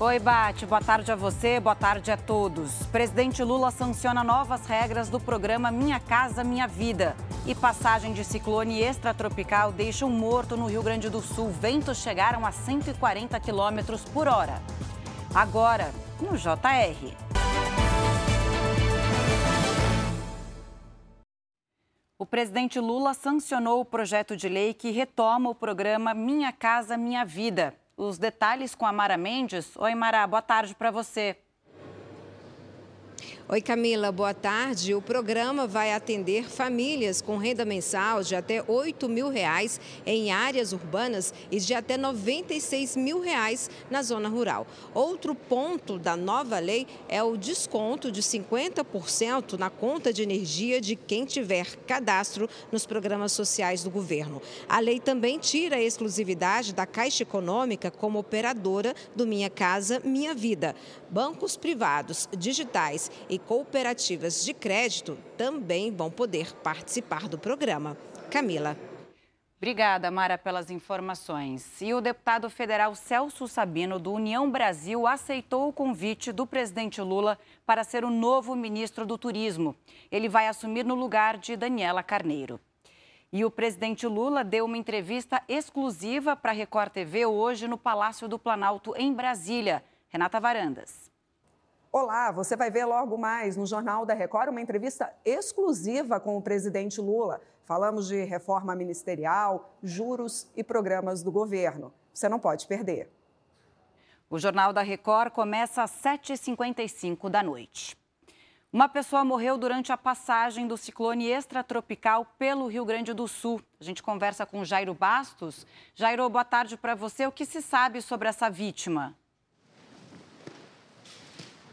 Oi, Bate. Boa tarde a você, boa tarde a todos. Presidente Lula sanciona novas regras do programa Minha Casa Minha Vida. E passagem de ciclone extratropical deixa um morto no Rio Grande do Sul. Ventos chegaram a 140 quilômetros por hora. Agora, no JR. O presidente Lula sancionou o projeto de lei que retoma o programa Minha Casa Minha Vida. Os detalhes com a Mara Mendes. Oi, Mara, boa tarde para você. Oi, Camila, boa tarde. O programa vai atender famílias com renda mensal de até 8 mil reais em áreas urbanas e de até 96 mil reais na zona rural. Outro ponto da nova lei é o desconto de 50% na conta de energia de quem tiver cadastro nos programas sociais do governo. A lei também tira a exclusividade da Caixa Econômica como operadora do Minha Casa Minha Vida. Bancos privados, digitais e cooperativas de crédito também vão poder participar do programa. Camila. Obrigada, Mara, pelas informações. E o deputado federal Celso Sabino, do União Brasil, aceitou o convite do presidente Lula para ser o novo ministro do Turismo. Ele vai assumir no lugar de Daniela Carneiro. E o presidente Lula deu uma entrevista exclusiva para a Record TV hoje no Palácio do Planalto, em Brasília. Renata Varandas. Olá, você vai ver logo mais no Jornal da Record uma entrevista exclusiva com o presidente Lula. Falamos de reforma ministerial, juros e programas do governo. Você não pode perder. O Jornal da Record começa às 7h55 da noite. Uma pessoa morreu durante a passagem do ciclone extratropical pelo Rio Grande do Sul. A gente conversa com Jairo Bastos. Jairo, boa tarde para você. O que se sabe sobre essa vítima?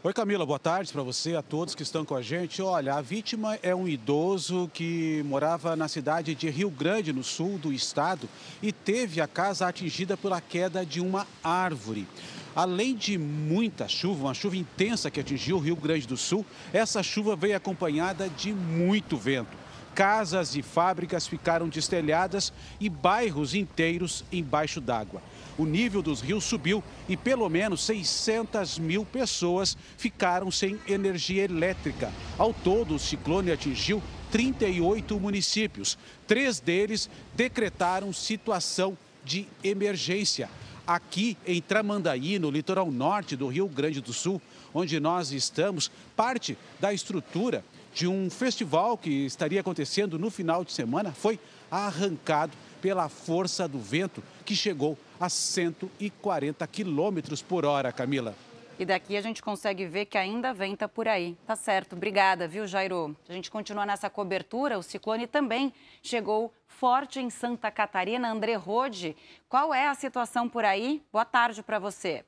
Oi, Camila, boa tarde para você, a todos que estão com a gente. Olha, a vítima é um idoso que morava na cidade de Rio Grande, no sul do estado, e teve a casa atingida pela queda de uma árvore. Além de muita chuva, uma chuva intensa que atingiu o Rio Grande do Sul, essa chuva veio acompanhada de muito vento. Casas e fábricas ficaram destelhadas e bairros inteiros embaixo d'água o nível dos rios subiu e pelo menos 600 mil pessoas ficaram sem energia elétrica. Ao todo, o ciclone atingiu 38 municípios. Três deles decretaram situação de emergência. Aqui em Tramandaí, no litoral norte do Rio Grande do Sul, onde nós estamos, parte da estrutura de um festival que estaria acontecendo no final de semana foi arrancado pela força do vento que chegou a 140 quilômetros por hora, Camila. E daqui a gente consegue ver que ainda venta por aí. Tá certo. Obrigada, viu, Jairo? A gente continua nessa cobertura. O ciclone também chegou forte em Santa Catarina. André Rode, qual é a situação por aí? Boa tarde para você.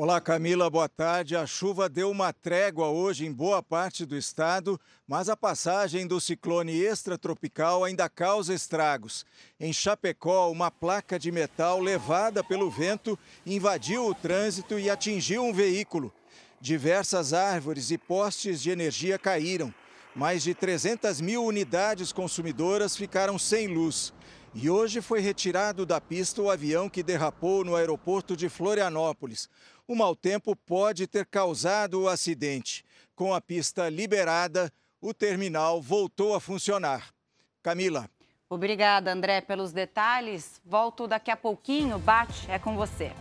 Olá, Camila, boa tarde. A chuva deu uma trégua hoje em boa parte do estado, mas a passagem do ciclone extratropical ainda causa estragos. Em Chapecó, uma placa de metal levada pelo vento invadiu o trânsito e atingiu um veículo. Diversas árvores e postes de energia caíram. Mais de 300 mil unidades consumidoras ficaram sem luz. E hoje foi retirado da pista o avião que derrapou no aeroporto de Florianópolis. O mau tempo pode ter causado o acidente. Com a pista liberada, o terminal voltou a funcionar. Camila. Obrigada, André, pelos detalhes. Volto daqui a pouquinho. Bate, é com você.